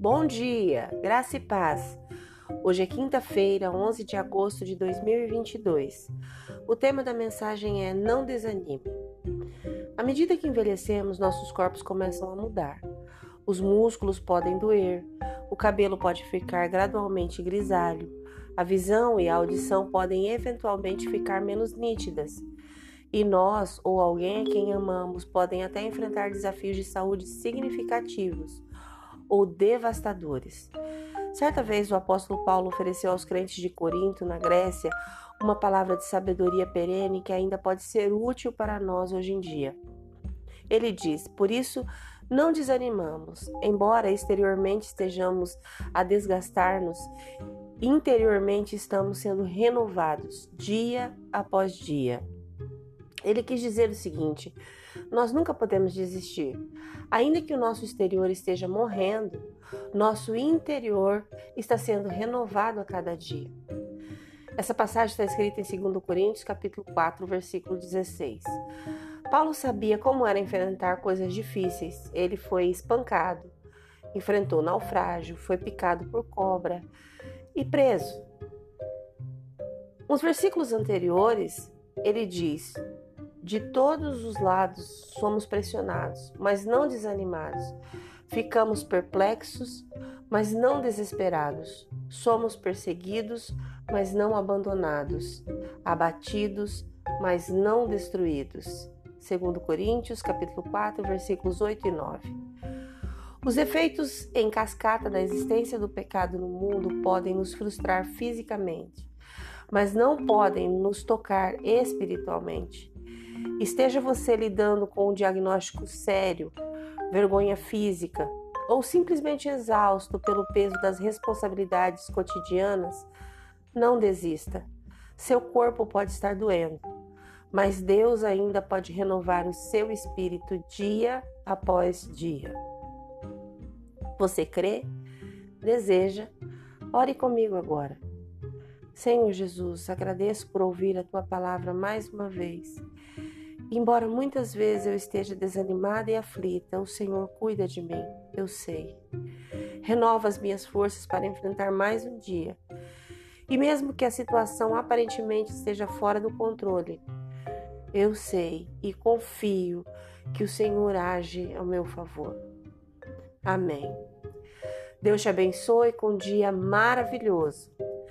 Bom dia, graça e paz. Hoje é quinta-feira, 11 de agosto de 2022. O tema da mensagem é Não desanime. À medida que envelhecemos, nossos corpos começam a mudar. Os músculos podem doer, o cabelo pode ficar gradualmente grisalho, a visão e a audição podem eventualmente ficar menos nítidas. E nós ou alguém a quem amamos podem até enfrentar desafios de saúde significativos ou devastadores. Certa vez o apóstolo Paulo ofereceu aos crentes de Corinto, na Grécia, uma palavra de sabedoria perene que ainda pode ser útil para nós hoje em dia. Ele diz: Por isso, não desanimamos, embora exteriormente estejamos a desgastar-nos, interiormente estamos sendo renovados dia após dia. Ele quis dizer o seguinte: nós nunca podemos desistir. Ainda que o nosso exterior esteja morrendo, nosso interior está sendo renovado a cada dia. Essa passagem está escrita em 2 Coríntios, capítulo 4, versículo 16. Paulo sabia como era enfrentar coisas difíceis. Ele foi espancado, enfrentou naufrágio, foi picado por cobra e preso. Nos versículos anteriores, ele diz: de todos os lados somos pressionados, mas não desanimados. Ficamos perplexos, mas não desesperados. Somos perseguidos, mas não abandonados. Abatidos, mas não destruídos. Segundo Coríntios, capítulo 4, versículos 8 e 9. Os efeitos em cascata da existência do pecado no mundo podem nos frustrar fisicamente, mas não podem nos tocar espiritualmente. Esteja você lidando com um diagnóstico sério, vergonha física ou simplesmente exausto pelo peso das responsabilidades cotidianas, não desista. Seu corpo pode estar doendo, mas Deus ainda pode renovar o seu espírito dia após dia. Você crê? Deseja? Ore comigo agora. Senhor Jesus, agradeço por ouvir a tua palavra mais uma vez. Embora muitas vezes eu esteja desanimada e aflita, o Senhor cuida de mim, eu sei. Renova as minhas forças para enfrentar mais um dia. E mesmo que a situação aparentemente esteja fora do controle, eu sei e confio que o Senhor age ao meu favor. Amém. Deus te abençoe com um dia maravilhoso.